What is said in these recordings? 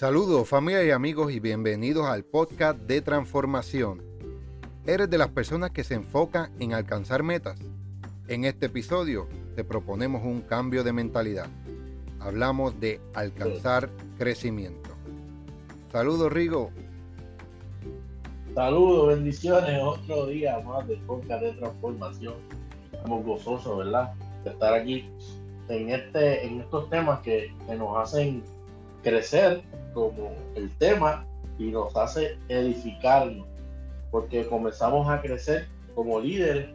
Saludos familia y amigos y bienvenidos al podcast de transformación. ¿Eres de las personas que se enfocan en alcanzar metas? En este episodio te proponemos un cambio de mentalidad. Hablamos de alcanzar crecimiento. Saludos Rigo. Saludos, bendiciones. Otro día más del podcast de transformación. Estamos gozosos, ¿verdad? De estar aquí en, este, en estos temas que, que nos hacen crecer como el tema y nos hace edificarnos, porque comenzamos a crecer como líderes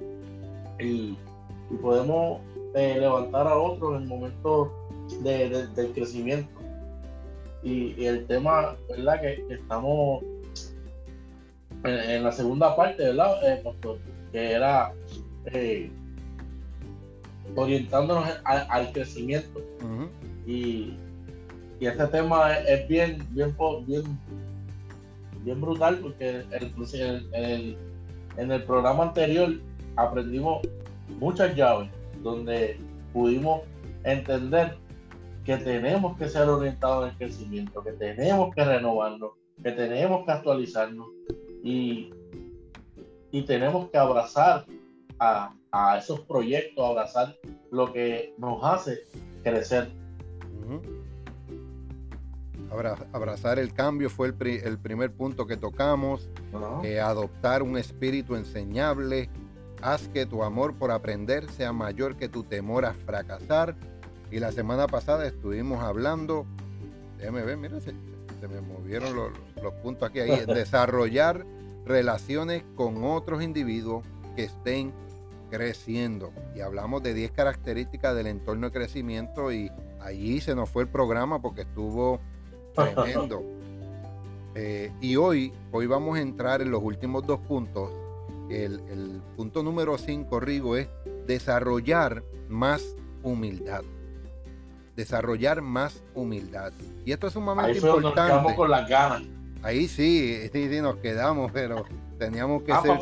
y, podemos eh, levantar a otros en el momento de, del crecimiento. Y, el tema, ¿verdad? Que, estamos en, la segunda parte, ¿verdad, eh, pastor? Que era eh, orientándonos al, crecimiento. Y y este tema es, bien, bien, bien, brutal porque el, en el programa anterior aprendimos muchas llaves donde pudimos entender que tenemos que ser orientados en el crecimiento, que tenemos que renovarnos, que tenemos que actualizarnos y, y tenemos que abrazar a, esos proyectos, abrazar lo que nos hace crecer abrazar el cambio fue el, primer punto que tocamos. Eh, adoptar un espíritu enseñable. Haz que tu amor por aprender sea mayor que tu temor a fracasar. Y la semana pasada estuvimos hablando, déjame ver, mira, se, me movieron los, puntos aquí. Ahí, desarrollar relaciones con otros individuos que estén creciendo. Y hablamos de 10 características del entorno de crecimiento y allí se nos fue el programa porque estuvo Tremendo. Eh, y hoy, hoy vamos a entrar en los últimos dos puntos. El, punto número 5, Rigo, es desarrollar más humildad. Desarrollar más humildad. Y esto es sumamente Ahí importante. Nos quedamos con las ganas. Ahí sí, sí, sí, nos quedamos, pero teníamos que ah, ser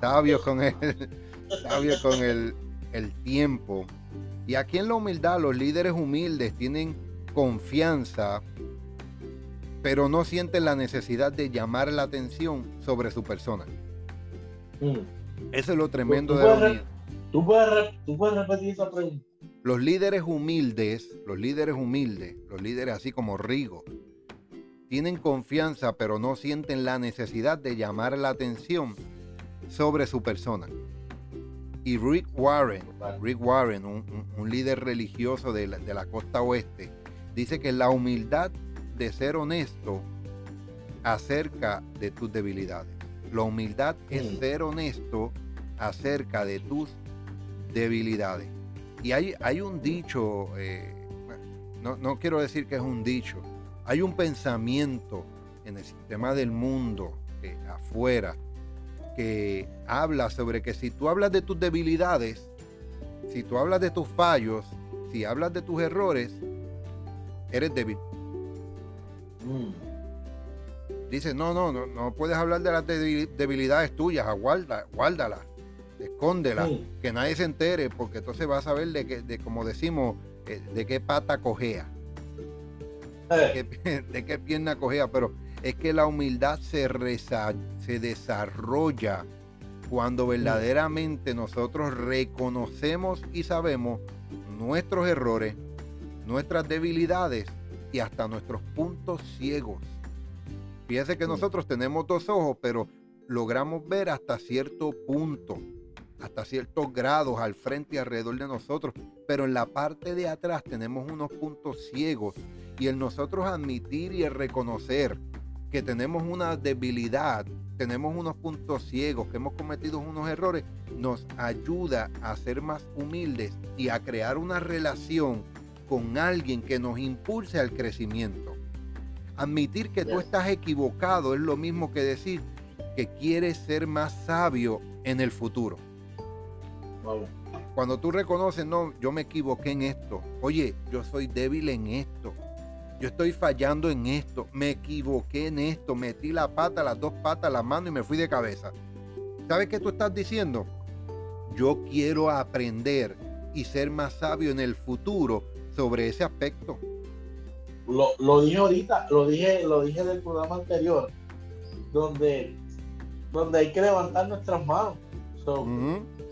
sabios con el, sabios con el, el tiempo. Y aquí en la humildad, los líderes humildes tienen confianza pero no sienten la necesidad de llamar la atención sobre su persona. Mm. Eso es lo tremendo de la ¿tú puedes, ¿Tú puedes repetir esa pregunta? Los líderes humildes, los líderes humildes, los líderes así como Rigo, tienen confianza, pero no sienten la necesidad de llamar la atención sobre su persona. Y Rick Warren, Rick Warren, un, líder religioso de de la costa oeste, dice que la humildad de ser honesto acerca de tus debilidades. La humildad es ser honesto acerca de tus debilidades. Y hay, hay un dicho, eh, no, quiero decir que es un dicho, hay un pensamiento en el sistema del mundo, eh, afuera, que habla sobre que si tú hablas de tus debilidades, si tú hablas de tus fallos, si hablas de tus errores, eres débil. Mm. Dice, no, no, no, no puedes hablar de las debilidades tuyas, guarda, guárdalas, escóndelas, que nadie se entere, porque entonces vas a saber de que, de como decimos, eh, de qué pata cojea, de, qué, pierna cojea, pero es que la humildad se, se desarrolla cuando verdaderamente nosotros reconocemos y sabemos nuestros errores, nuestras debilidades y hasta nuestros puntos ciegos. Fíjense que nosotros tenemos dos ojos, pero logramos ver hasta cierto punto, hasta ciertos grados al frente y alrededor de nosotros, pero en la parte de atrás tenemos unos puntos ciegos y el nosotros admitir y el reconocer que tenemos una debilidad, tenemos unos puntos ciegos, que hemos cometido unos errores, nos ayuda a ser más humildes y a crear una relación con alguien que nos impulse al crecimiento. Admitir que tú estás equivocado es lo mismo que decir que quieres ser más sabio en el futuro. Cuando tú reconoces, no, yo me equivoqué en esto. Oye, yo soy débil en esto. Yo estoy fallando en esto. Me equivoqué en esto. Metí la pata, las dos patas, la mano y me fui de cabeza. ¿Sabes qué tú estás diciendo? Yo quiero aprender y ser más sabio en el futuro sobre ese aspecto. lo, dije ahorita, lo dije, lo dije del programa anterior, donde, donde hay que levantar nuestras manos.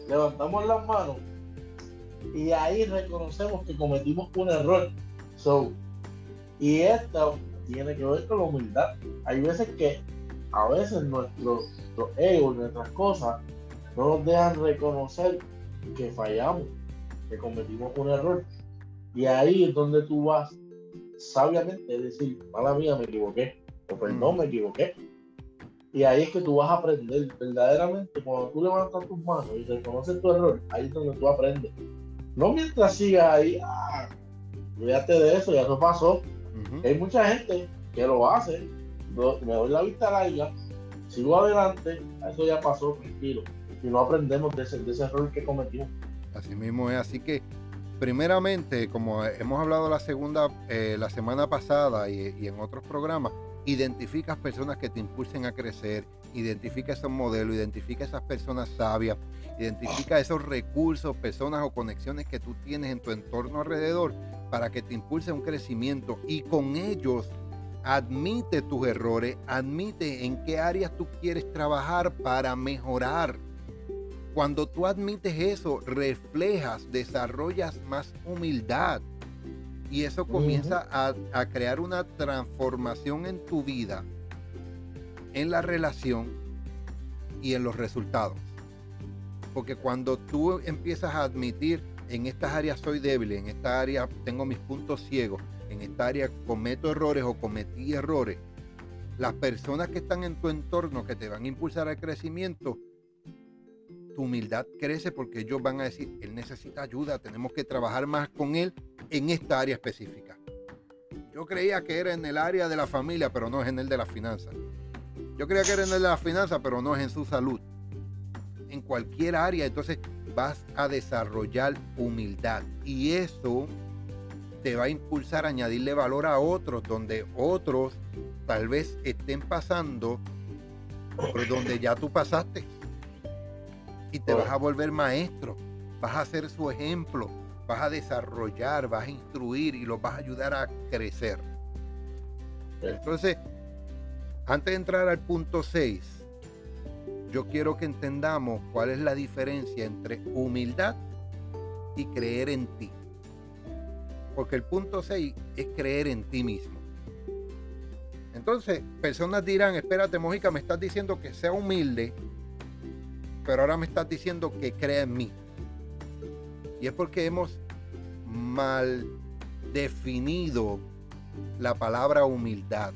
Levantamos las manos y ahí reconocemos que cometimos un error. So, y esto tiene que ver con la humildad. Hay veces que a veces nuestro, nuestro ego, nuestras cosas, no nos dejan reconocer que fallamos, que cometimos un error. Y ahí es donde tú vas sabiamente decir, mala mía, me equivoqué, o perdón, mm. me equivoqué. Y ahí es que tú vas a aprender verdaderamente, cuando tú levantas tus manos y reconoces tu error, ahí es donde tú aprendes. No mientras sigas ahí, ah, olvídate de eso, ya eso pasó. Hay mucha gente que lo hace, me doy la vista larga, sigo adelante, eso ya pasó, tranquilo. Y no aprendemos de ese, de ese error que cometimos. Así mismo es, así que primeramente, como hemos hablado la segunda, eh, la semana pasada y, en otros programas, identificas personas que te impulsen a crecer, identifica esos modelos, identifica esas personas sabias, identifica esos recursos, personas o conexiones que tú tienes en tu entorno alrededor para que te impulse un crecimiento y con ellos admite tus errores, admite en qué áreas tú quieres trabajar para mejorar cuando tú admites eso, reflejas, desarrollas más humildad. Y eso comienza a, crear una transformación en tu vida, en la relación y en los resultados. Porque cuando tú empiezas a admitir, en estas áreas soy débil, en esta área tengo mis puntos ciegos, en esta área cometo errores o cometí errores, las personas que están en tu entorno que te van a impulsar al crecimiento humildad crece porque ellos van a decir, él necesita ayuda, tenemos que trabajar más con él en esta área específica. Yo creía que era en el área de la familia, pero no es en el de las finanzas. Yo creía que era en el de las finanzas, pero no es en su salud. En cualquier área, entonces vas a desarrollar humildad. Y eso te va a impulsar a añadirle valor a otros, donde otros tal vez estén pasando por donde ya tú pasaste y te vas a volver maestro, vas a ser su ejemplo, vas a desarrollar, vas a instruir y los vas a ayudar a crecer. Entonces, antes de entrar al punto 6, yo quiero que entendamos cuál es la diferencia entre humildad y creer en ti. Porque el punto 6 es creer en ti mismo. Entonces, personas dirán, espérate, Mojica, me estás diciendo que sea humilde pero ahora me estás diciendo que crea en mí. Y es porque hemos mal definido la palabra humildad.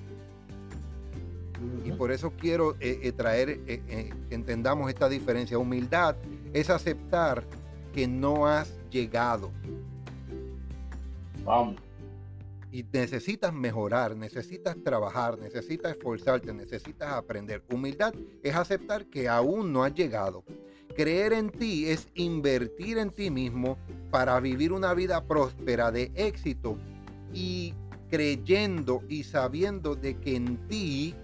Y por eso quiero eh, eh, traer eh, que entendamos esta diferencia. Humildad es aceptar que no has llegado. Vamos. Y necesitas mejorar, necesitas trabajar, necesitas esforzarte, necesitas aprender. Humildad es aceptar que aún no has llegado. Creer en ti es invertir en ti mismo para vivir una vida próspera de éxito y creyendo y sabiendo de que en ti,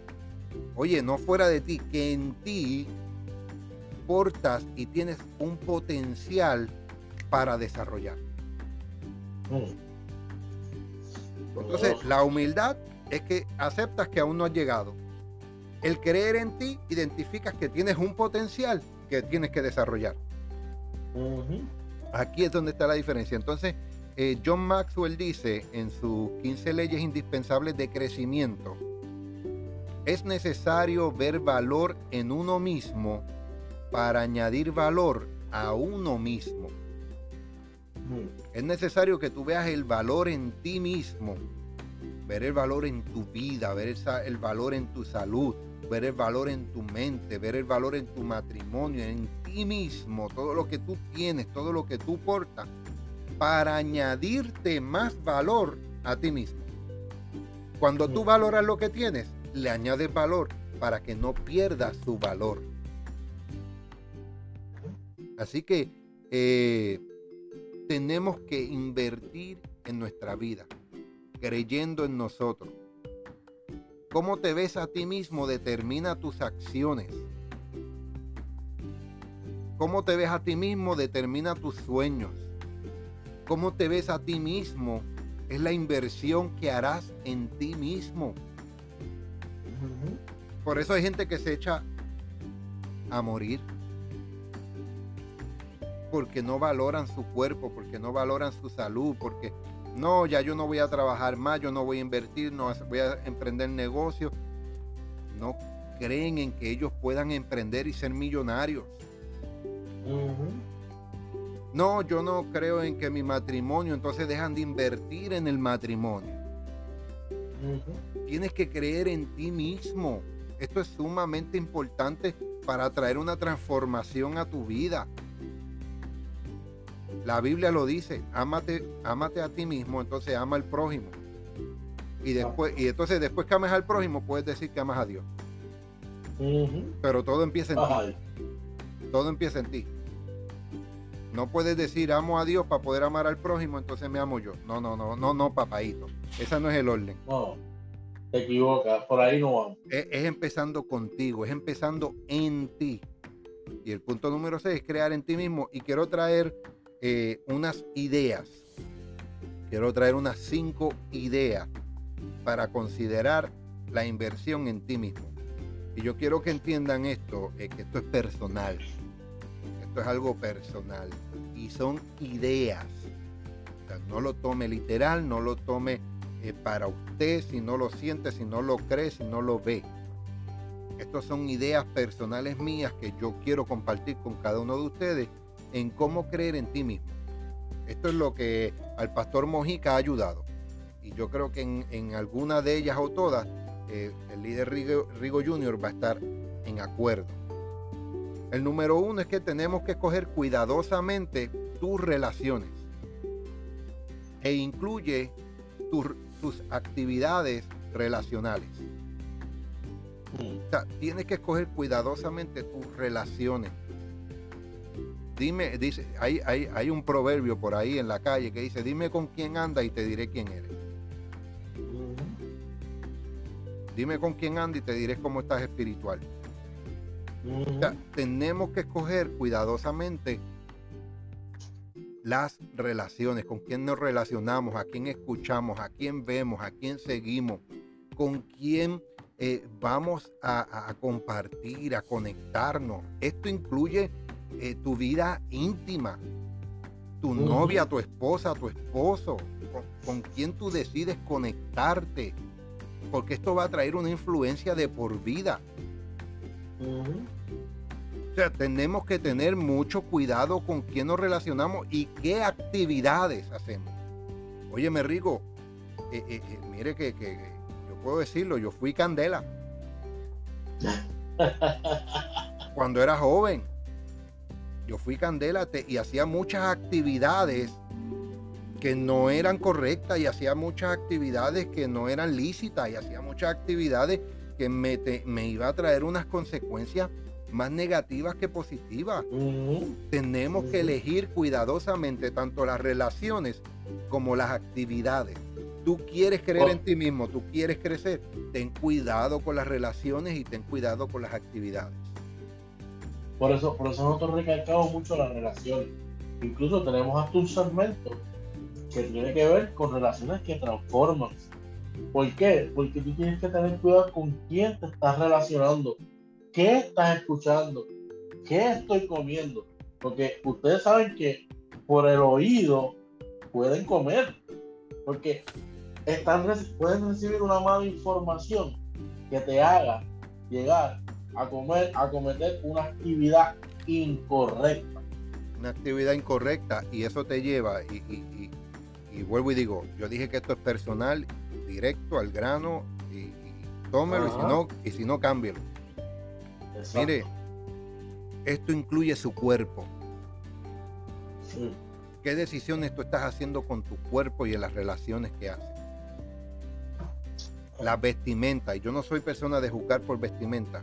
oye, no fuera de ti, que en ti portas y tienes un potencial para desarrollar. Mm. Entonces, la humildad es que aceptas que aún no has llegado. El creer en ti, identificas que tienes un potencial que tienes que desarrollar. Aquí es donde está la diferencia. Entonces, eh, John Maxwell dice en sus 15 leyes indispensables de crecimiento, es necesario ver valor en uno mismo para añadir valor a uno mismo. Es necesario que tú veas el valor en ti mismo, ver el valor en tu vida, ver el valor en tu salud, ver el valor en tu mente, ver el valor en tu matrimonio, en ti mismo, todo lo que tú tienes, todo lo que tú portas, para añadirte más valor a ti mismo. Cuando tú valoras lo que tienes, le añades valor para que no pierdas su valor. Así que eh, tenemos que invertir en nuestra vida, creyendo en nosotros. Cómo te ves a ti mismo determina tus acciones. Cómo te ves a ti mismo determina tus sueños. Cómo te ves a ti mismo es la inversión que harás en ti mismo. Por eso hay gente que se echa a morir. Porque no valoran su cuerpo, porque no valoran su salud, porque no, ya yo no voy a trabajar más, yo no voy a invertir, no voy a emprender negocio. No creen en que ellos puedan emprender y ser millonarios. No, yo no creo en que mi matrimonio, entonces dejan de invertir en el matrimonio. Tienes que creer en ti mismo. Esto es sumamente importante para traer una transformación a tu vida. La Biblia lo dice, ámate, ámate a ti mismo, entonces ama al prójimo. Y después, y entonces después que ames al prójimo, puedes decir que amas a Dios. Pero todo empieza en ti. Todo empieza en ti. No puedes decir amo a Dios para poder amar al prójimo, entonces me amo yo. No, no, no, no, no, papadito. Ese no es el orden. No, te equivocas, por ahí no vamos. Es, empezando contigo, es empezando en ti. Y el punto número 6 es crear en ti mismo. Y quiero traer eh, unas ideas. Quiero traer unas cinco ideas para considerar la inversión en ti mismo. Y yo quiero que entiendan esto, eh, que esto es personal es algo personal y son ideas. no lo tome literal, no lo tome eh, para usted si no lo siente, si no lo cree, si no lo ve. Estas son ideas personales mías que yo quiero compartir con cada uno de ustedes en cómo creer en ti mismo. Esto es lo que al pastor Mojica ha ayudado. Y yo creo que en, alguna de ellas o todas, eh, el líder Rigo, Rigo Jr. va a estar en acuerdo. El número uno es que tenemos que escoger cuidadosamente tus relaciones e incluye tus actividades relacionales. O sea, tienes que escoger cuidadosamente tus relaciones. Dime, dice, hay, hay, hay, un proverbio por ahí en la calle que dice, dime con quién anda y te diré quién eres. Dime con quién anda y te diré cómo estás espiritual tenemos que escoger cuidadosamente las relaciones, con quién nos relacionamos, a quién escuchamos, a quién vemos, a quién seguimos, con quién eh, vamos a, compartir, a conectarnos. Esto incluye eh, tu vida íntima, tu novia, tu esposa, tu esposo, con, con quién tú decides conectarte, porque esto va a traer una influencia de por vida. O sea, tenemos que tener mucho cuidado con quién nos relacionamos y qué actividades hacemos. Óyeme, Rico, eh, eh, eh, mire que, yo puedo decirlo, yo fui candela. Cuando era joven, yo fui candela y hacía muchas actividades que no eran correctas y hacía muchas actividades que no eran lícitas y hacía muchas actividades que me, me iba a traer unas consecuencias más negativas que positivas. Tenemos que elegir cuidadosamente tanto las relaciones como las actividades. Tú quieres creer oh. en ti mismo, tú quieres crecer, ten cuidado con las relaciones y ten cuidado con las actividades. Por eso, por eso nosotros recalcamos mucho las relaciones. Incluso tenemos hasta un segmento que tiene que ver con relaciones que transforman, ¿Por qué? Porque tú tienes que tener cuidado con quién te estás relacionando, qué estás escuchando, qué estoy comiendo. Porque ustedes saben que por el oído pueden comer, porque están, pueden recibir una mala información que te haga llegar a comer, a cometer una actividad incorrecta. Una actividad incorrecta y eso te lleva, y, y vuelvo y digo, yo dije que esto es personal directo al grano y, tómelo y si no, y si no cámbielo. Mire, esto incluye su cuerpo. ¿Qué decisiones tú estás haciendo con tu cuerpo y en las relaciones que haces? La vestimenta, y yo no soy persona de juzgar por vestimenta.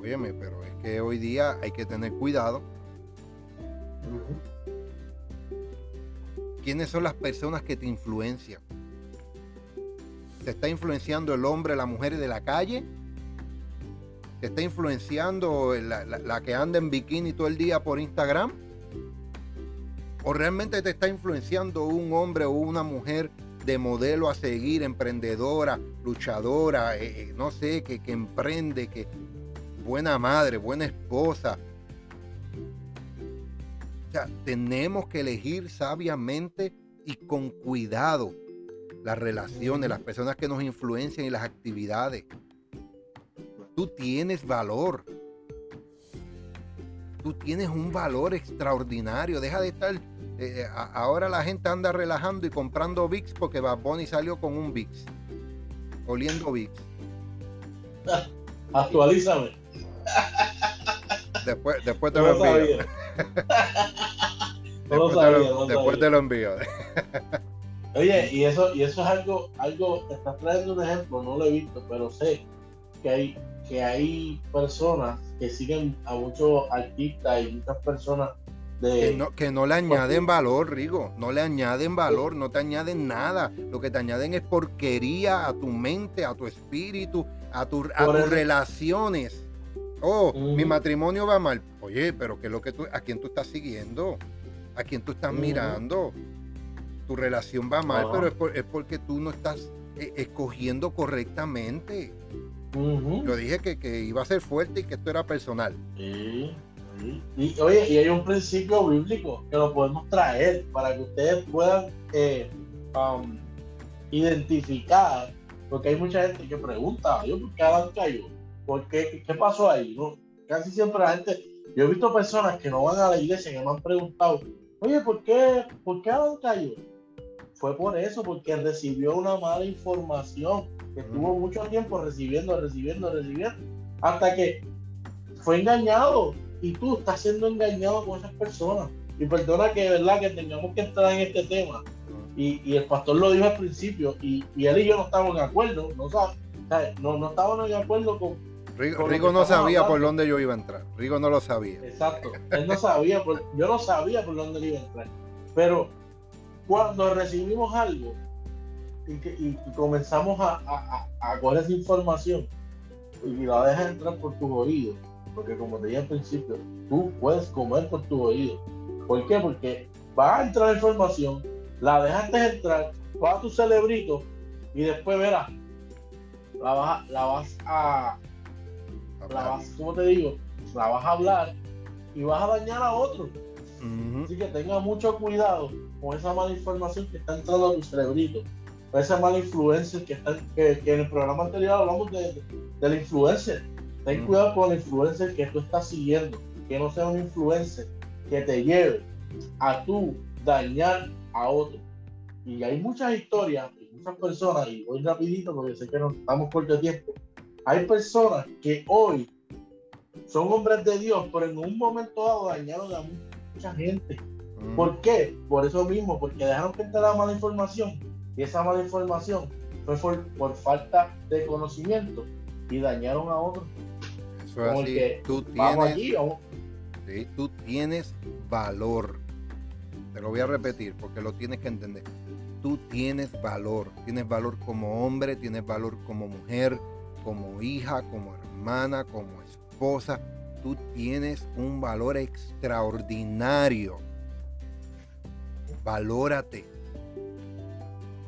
Óyeme, pero es que hoy día hay que tener cuidado. ¿Quiénes son las personas que te influencian? ¿Te está influenciando el hombre, la mujer de la calle? ¿Te está influenciando la, que anda en bikini todo el día por Instagram? ¿O realmente te está influenciando un hombre o una mujer de modelo a seguir, emprendedora, luchadora, eh, eh, no sé, que, que emprende, que buena madre, buena esposa? O sea, tenemos que elegir sabiamente y con cuidado las relaciones, las personas que nos influencian y las actividades. Tú tienes valor. Tú tienes un valor extraordinario. Deja de estar. Eh, ahora la gente anda relajando y comprando VIX porque Bad Bunny salió con un VIX. Oliendo VIX. Actualízame. Después, después te lo envío. después, te lo, envío. Oye, y eso, y eso es algo, algo, estás trayendo un ejemplo, no lo he visto, pero sé que hay, que hay personas que siguen a muchos artistas y muchas personas de, que, no, que no le añaden valor, Rigo. No le añaden valor, no te añaden nada. Lo que te añaden es porquería a tu mente, a tu espíritu, a, tu, a tus relaciones. Oh, mi matrimonio va mal. Oye, pero ¿qué es lo que tú, a quién tú estás siguiendo? ¿A quién tú estás mirando? Tu relación va mal, pero es, porque tú no estás eh, escogiendo correctamente. Yo dije que, iba a ser fuerte y que esto era personal. Sí, Y oye, y hay un principio bíblico que lo podemos traer para que ustedes puedan eh, um, identificar, porque hay mucha gente que pregunta, yo por qué Adán cayó? ¿Por qué? ¿Qué pasó ahí? Casi siempre la gente, yo he visto personas que no van a la iglesia que me han preguntado, oye, ¿por qué, ¿por qué Adán cayó? Fue por eso, porque recibió una mala información estuvo mucho tiempo recibiendo, recibiendo, recibiendo, hasta que fue engañado y tú estás siendo engañado con esas personas. Y perdona que de verdad que tengamos que entrar en este tema. Y, el pastor lo dijo al principio, y, él y yo no estábamos de acuerdo, no, no, no estábamos de acuerdo con. Rigo, no sabía por dónde yo iba a entrar. Rigo no lo sabía. Exacto. Él no sabía, yo no sabía por dónde él iba a entrar. Pero cuando recibimos algo, y, comenzamos a, a, a, coger esa información y la dejas entrar por tus oídos, porque como te dije al principio, tú puedes comer por tus oídos. ¿Por qué? Porque va a entrar información, la dejaste entrar, va a tu cerebrito y después verás, la vas, la vas a, la vas, ¿cómo te digo? La vas a hablar y vas a dañar a otro. Así que tenga mucho cuidado con esa mala información que está entrando a tu cerebrito esa mala influencia que, está, que, en el programa anterior hablamos de, de la influencer. Ten cuidado con la influencer que tú estás siguiendo, que no sea una influencer que te lleve a tú dañar a otro. Y hay muchas historias y muchas personas, y voy rapidito porque sé que no estamos corto de tiempo, hay personas que hoy son hombres de Dios, pero en un momento dado dañaron a mucha gente. ¿Por qué? Por eso mismo, porque dejaron que la mala información y esa mala información fue por, falta de conocimiento y dañaron a otros. Eso es así. tú tienes, tú tienes valor. Te lo voy a repetir porque lo tienes que entender. Tú tienes valor. Tienes valor como hombre, tienes valor como mujer, como hija, como hermana, como esposa. Tú tienes un valor extraordinario. Valórate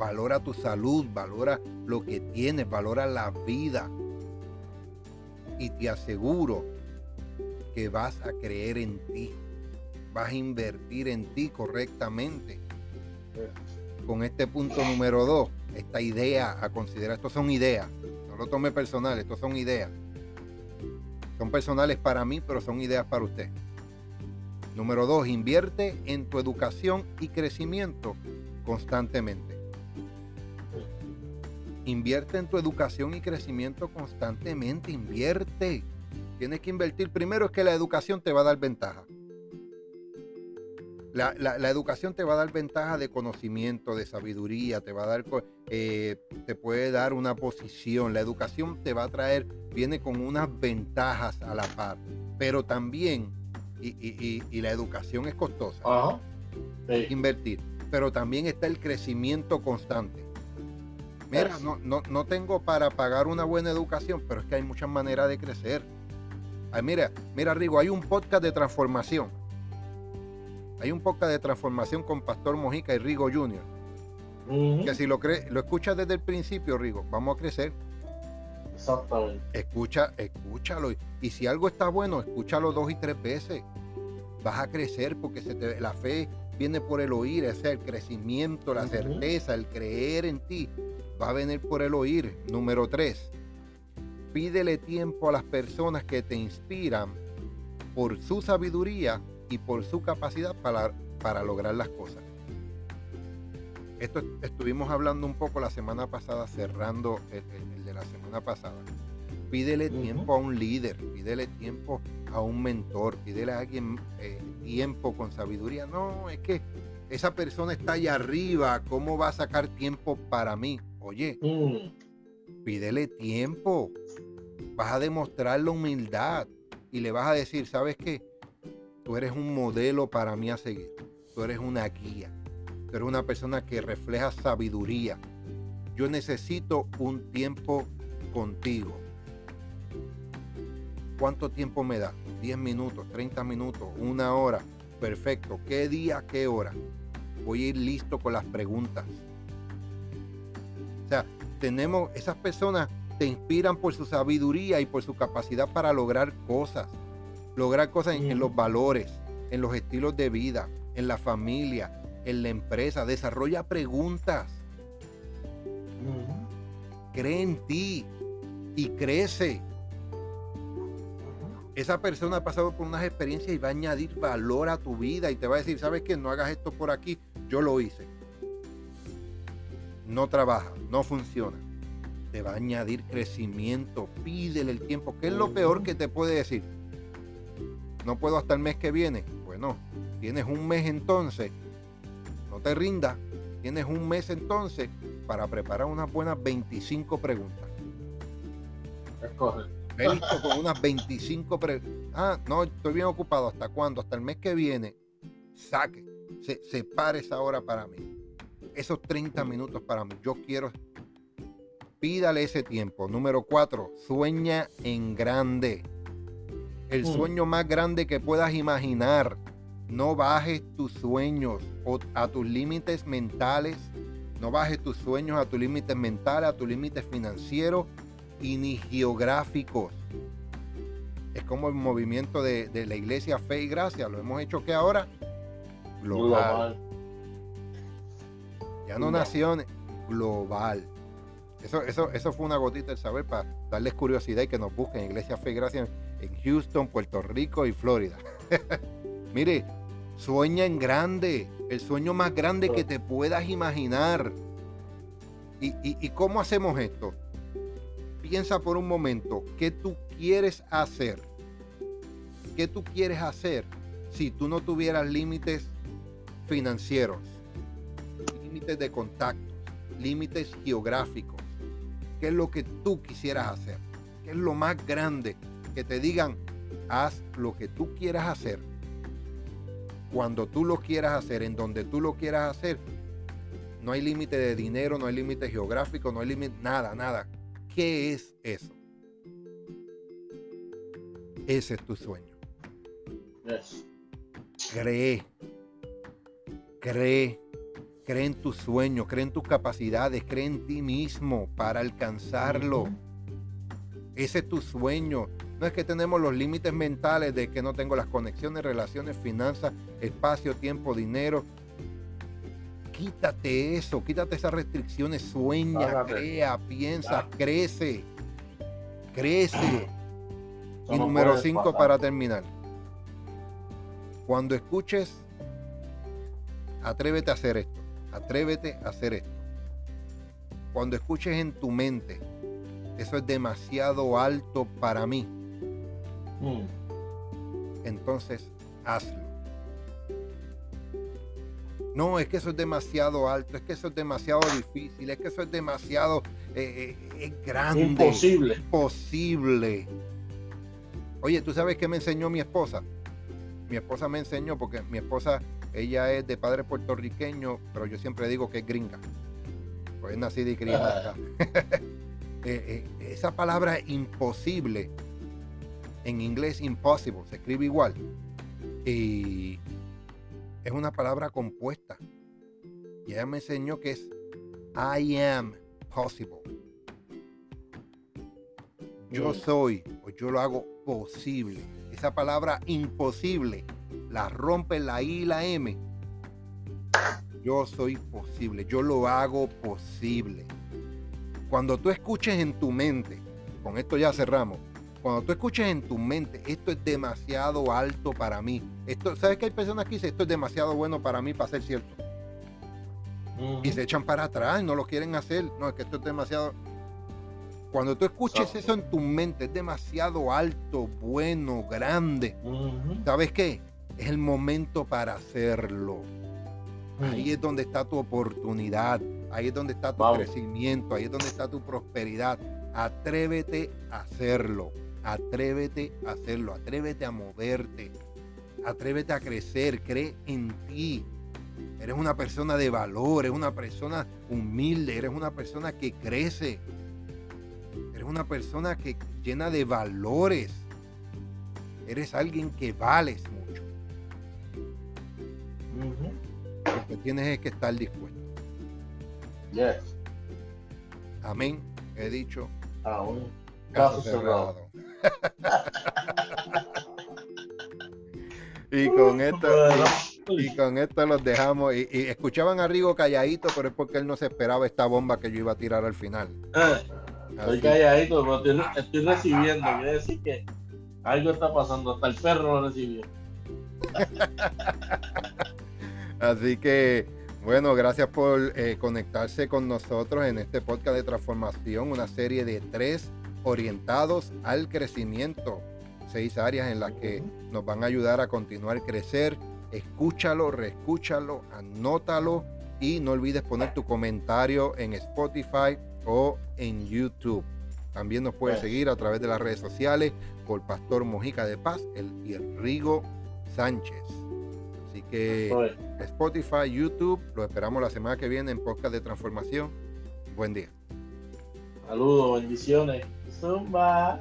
valora tu salud, valora lo que tienes, valora la vida. Y te aseguro que vas a creer en ti, vas a invertir en ti correctamente. Con este punto número dos, esta idea a considerar, estos son ideas, lo tome personal, estos son ideas. Son personales para mí, pero son ideas para usted. Número dos, invierte en tu educación y crecimiento constantemente. Invierte en tu educación y crecimiento constantemente. Invierte. Tienes que invertir. Primero es que la educación te va a dar ventaja. La, educación te va a dar ventaja de conocimiento, de sabiduría, te va a dar, eh, te puede dar una posición. La educación te va a traer, viene con unas ventajas a la par, pero también, y, la educación es costosa, invertir, pero también está el crecimiento constante. Mira, no, no, no tengo para pagar una buena educación, pero es que hay muchas maneras de crecer. mira, mira, Rigo, hay un podcast de transformación Hay un podcast de transformación con Pastor Mojica y Rigo Jr. Que si lo, cree, lo escuchas desde el principio, Rigo, vamos a crecer. Exactamente. Escucha, escúchalo. Y si algo está bueno, escúchalo dos y tres veces. Vas a crecer porque se te, la fe viene por el oír, es el crecimiento, la certeza, el creer en ti. Va a venir por el oír. Número tres, pídele tiempo a las personas que te inspiran por su sabiduría y por su capacidad para, para lograr las cosas. Esto estuvimos hablando un poco la semana pasada, cerrando el, de la semana pasada. Pídele tiempo a un líder, pídele tiempo a un mentor, pídele a alguien eh, tiempo con sabiduría. No, es que esa persona está allá arriba, ¿cómo va a sacar tiempo para mí? Oye, mm. pídele tiempo, vas a demostrar la humildad y le vas a decir, ¿sabes qué? Tú eres un modelo para mí a seguir, tú eres una guía Tú eres una persona que refleja sabiduría. Yo necesito un tiempo contigo. ¿Cuánto tiempo me da? 10 minutos, 30 minutos, una hora. Perfecto. ¿Qué día, qué hora? Voy a ir listo con las preguntas. O sea, tenemos, esas personas te inspiran por su sabiduría y por su capacidad para lograr cosas. Lograr cosas en, los valores, en los estilos de vida, en la familia, en la empresa, desarrolla preguntas. Cree en ti y crece. Esa persona ha pasado por unas experiencias y va a añadir valor a tu vida y te va a decir, ¿sabes qué? No hagas esto por aquí, yo lo hice. No trabaja, no funciona. Te va a añadir crecimiento, pídele el tiempo. ¿Qué es lo peor que te puede decir? No puedo hasta el mes que viene. Bueno, tienes un mes entonces te rinda Tienes un mes entonces para preparar unas buenas 25 preguntas. Es correcto. listo con unas 25 preguntas. Ah, no, estoy bien ocupado. ¿Hasta cuándo? Hasta el mes que viene. Saque. Se, separe esa hora para mí. Esos 30 minutos para mí. Yo quiero. Pídale ese tiempo. Número 4. Sueña en grande. El mm. sueño más grande que puedas imaginar. No bajes tus sueños a tus límites mentales. No bajes tus sueños a tus límites mentales, a tus límites financieros y ni geográficos. Es como el movimiento de, la iglesia Fe y Gracia. Lo hemos hecho que ahora global. Ya no naciones, global. Eso, eso, eso fue una gotita de saber para darles curiosidad y que nos busquen Iglesia Fe y Gracia en Houston, Puerto Rico y Florida. Mire, Sueña en grande, el sueño más grande que te puedas imaginar. ¿Y, cómo hacemos esto? Piensa por un momento, ¿qué tú quieres hacer? ¿Qué tú quieres hacer si tú no tuvieras límites financieros, límites de contactos, límites geográficos? ¿Qué es lo que tú quisieras hacer? ¿Qué es lo más grande? Que te digan, haz lo que tú quieras hacer cuando tú lo quieras hacer, en donde tú lo quieras hacer, no hay límite de dinero, no hay límite geográfico, no hay límite, nada, nada. ¿Qué es eso? Ese es tu sueño. Cree, cree, cree en tu sueño, cree en tus capacidades, cree en ti mismo para alcanzarlo. Ese es tu sueño. No es que tenemos los límites mentales de que no tengo las conexiones, relaciones, finanzas, espacio, tiempo, dinero. Quítate eso, quítate esas restricciones, sueña, crea, piensa, crece, crece. y número cinco para terminar. Cuando escuches, atrévete a hacer esto, atrévete a hacer esto. Cuando escuches en tu mente, eso es demasiado alto para mí Mm. Entonces, hazlo. No, es que eso es demasiado alto, es que eso es demasiado difícil, es que eso es demasiado eh, eh, grande. Imposible. Imposible. Oye, ¿tú sabes qué me enseñó mi esposa? Mi esposa me enseñó, porque mi esposa, ella es de padre puertorriqueño, pero yo siempre digo que es gringa. Pues es nacida y criada acá. Eh, esa palabra imposible en inglés impossible, se escribe igual. Y es una palabra compuesta. Y ella me enseñó que es I am possible. Yo soy o yo lo hago posible. Esa palabra imposible la rompe la I y la M. Yo soy posible, yo lo hago posible. Cuando tú escuches en tu mente, con esto ya cerramos, cuando tú escuches en tu mente, esto es demasiado alto para mí. Esto, ¿Sabes que hay personas que dicen, esto es demasiado bueno para mí para ser cierto? Y se echan para atrás, no lo quieren hacer. No, es que esto es demasiado... Cuando tú escuches eso en tu mente, es demasiado alto, bueno, grande. ¿Sabes qué? Es el momento para hacerlo. Ahí es donde está tu oportunidad, ahí es donde está tu crecimiento, ahí es donde está tu prosperidad. Atrévete a hacerlo. Atrévete a hacerlo, atrévete a moverte, atrévete a crecer, cree en ti. Eres una persona de valor, eres una persona humilde, eres una persona que crece. Eres una persona que llena de valores. Eres alguien que vales mucho. Lo que tienes es que estar dispuesto. Yes. Amén. He dicho. Aún. Caso, cerrado. y con esto y, con esto los dejamos y, escuchaban a Rigo calladito pero es porque él no se esperaba esta bomba que yo iba a tirar al final. Eh, estoy calladito pero estoy, recibiendo quiere decir que algo está pasando hasta el perro lo recibió. Así que bueno, gracias por eh, conectarse con nosotros en este podcast de transformación, una serie de tres orientados al crecimiento. Seis áreas en las que nos van a ayudar a continuar a crecer. Escúchalo, reescúchalo, anótalo y no olvides poner tu comentario en Spotify o en YouTube. También nos puedes seguir a través de las redes sociales por Pastor Mojica de Paz el, y el Rigo Sánchez. Así que Spotify, YouTube, lo esperamos la semana que viene en Podcast de Transformación. Buen día. Saludos, bendiciones. Sumba.